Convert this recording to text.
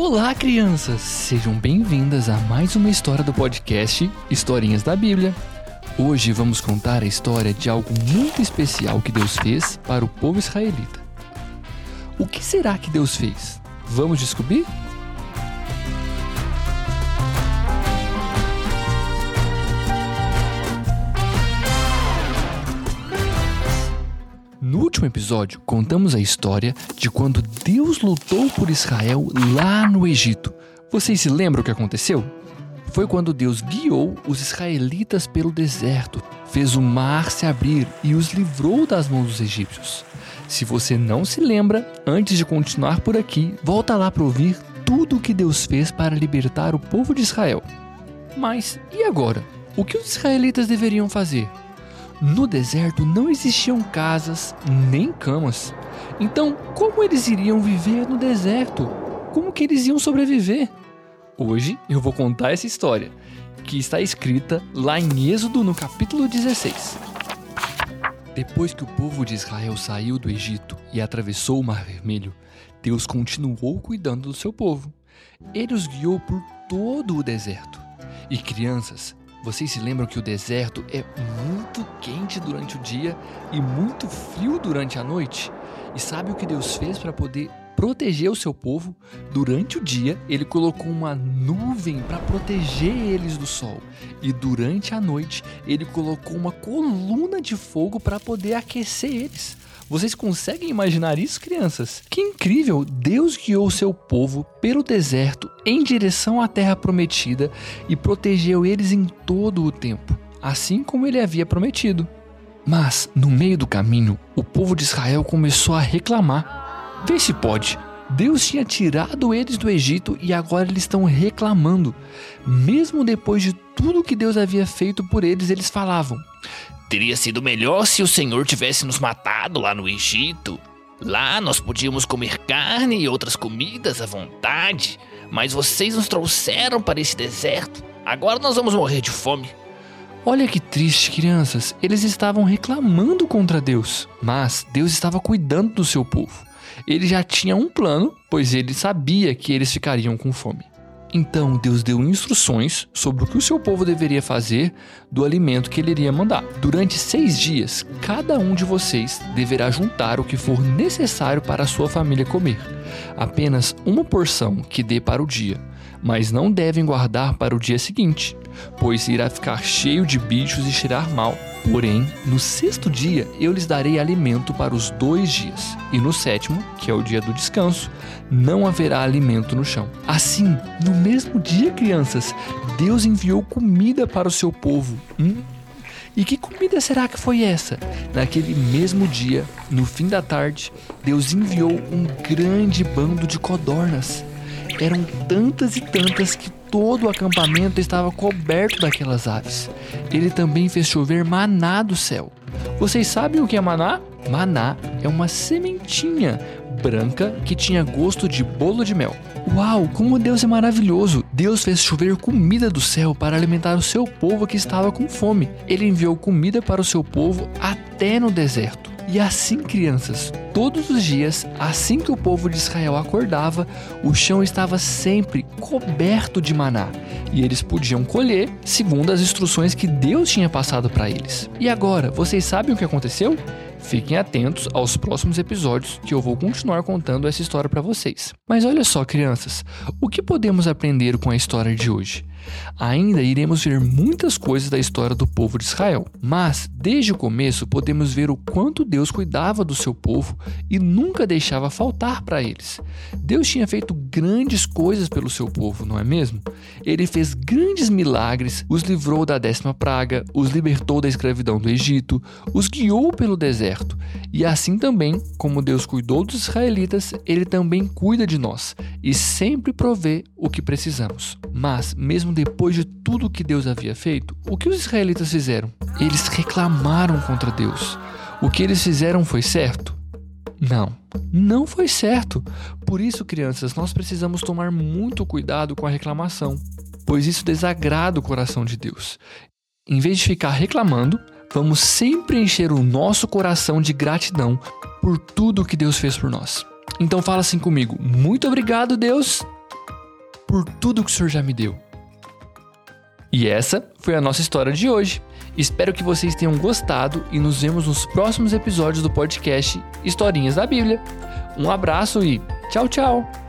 Olá, crianças! Sejam bem-vindas a mais uma história do podcast Historinhas da Bíblia. Hoje vamos contar a história de algo muito especial que Deus fez para o povo israelita. O que será que Deus fez? Vamos descobrir? Último episódio, contamos a história de quando Deus lutou por Israel lá no Egito. Vocês se lembram o que aconteceu? Foi quando Deus guiou os israelitas pelo deserto, fez o mar se abrir e os livrou das mãos dos egípcios. Se você não se lembra, antes de continuar por aqui, volta lá para ouvir tudo o que Deus fez para libertar o povo de Israel. Mas e agora? O que os israelitas deveriam fazer? No deserto não existiam casas nem camas. Então, como eles iriam viver no deserto? Como que eles iam sobreviver? Hoje eu vou contar essa história, que está escrita lá em Êxodo no capítulo 16. Depois que o povo de Israel saiu do Egito e atravessou o Mar Vermelho, Deus continuou cuidando do seu povo. Ele os guiou por todo o deserto. E crianças, vocês se lembram que o deserto é muito quente durante o dia e muito frio durante a noite? E sabe o que Deus fez para poder proteger o seu povo? Durante o dia, ele colocou uma nuvem para proteger eles do sol. E durante a noite, ele colocou uma coluna de fogo para poder aquecer eles. Vocês conseguem imaginar isso, crianças? Que incrível! Deus guiou seu povo pelo deserto em direção à terra prometida e protegeu eles em todo o tempo, assim como ele havia prometido. Mas, no meio do caminho, o povo de Israel começou a reclamar. Vê se pode. Deus tinha tirado eles do Egito e agora eles estão reclamando. Mesmo depois de tudo que Deus havia feito por eles, eles falavam: Teria sido melhor se o Senhor tivesse nos matado lá no Egito. Lá nós podíamos comer carne e outras comidas à vontade, mas vocês nos trouxeram para esse deserto. Agora nós vamos morrer de fome. Olha que triste, crianças. Eles estavam reclamando contra Deus, mas Deus estava cuidando do seu povo. Ele já tinha um plano, pois ele sabia que eles ficariam com fome. Então Deus deu instruções sobre o que o seu povo deveria fazer do alimento que ele iria mandar. Durante seis dias, cada um de vocês deverá juntar o que for necessário para a sua família comer. Apenas uma porção que dê para o dia, mas não devem guardar para o dia seguinte, pois irá ficar cheio de bichos e cheirar mal. Porém, no sexto dia eu lhes darei alimento para os dois dias, e no sétimo, que é o dia do descanso, não haverá alimento no chão. Assim, no mesmo dia, crianças, Deus enviou comida para o seu povo. Hum? E que comida será que foi essa? Naquele mesmo dia, no fim da tarde, Deus enviou um grande bando de codornas. Eram tantas e tantas que todo o acampamento estava coberto daquelas aves. Ele também fez chover maná do céu. Vocês sabem o que é maná? Maná é uma sementinha branca que tinha gosto de bolo de mel. Uau, como Deus é maravilhoso! Deus fez chover comida do céu para alimentar o seu povo que estava com fome. Ele enviou comida para o seu povo até no deserto. E assim, crianças, todos os dias, assim que o povo de Israel acordava, o chão estava sempre coberto de maná, e eles podiam colher segundo as instruções que Deus tinha passado para eles. E agora, vocês sabem o que aconteceu? Fiquem atentos aos próximos episódios que eu vou continuar contando essa história para vocês. Mas olha só, crianças, o que podemos aprender com a história de hoje? Ainda iremos ver muitas coisas da história do povo de Israel, mas desde o começo podemos ver o quanto Deus cuidava do seu povo e nunca deixava faltar para eles. Deus tinha feito grandes coisas pelo seu povo, não é mesmo? Ele fez grandes milagres, os livrou da décima praga, os libertou da escravidão do Egito, os guiou pelo deserto. E assim também, como Deus cuidou dos israelitas, ele também cuida de nós e sempre provê o que precisamos. Mas, mesmo depois de tudo que Deus havia feito, o que os israelitas fizeram? Eles reclamaram contra Deus. O que eles fizeram foi certo? Não, não foi certo. Por isso, crianças, nós precisamos tomar muito cuidado com a reclamação, pois isso desagrada o coração de Deus. Em vez de ficar reclamando, vamos sempre encher o nosso coração de gratidão por tudo que Deus fez por nós. Então fala assim comigo: muito obrigado, Deus, por tudo que o Senhor já me deu. E essa foi a nossa história de hoje. Espero que vocês tenham gostado e nos vemos nos próximos episódios do podcast Historinhas da Bíblia. Um abraço e tchau, tchau!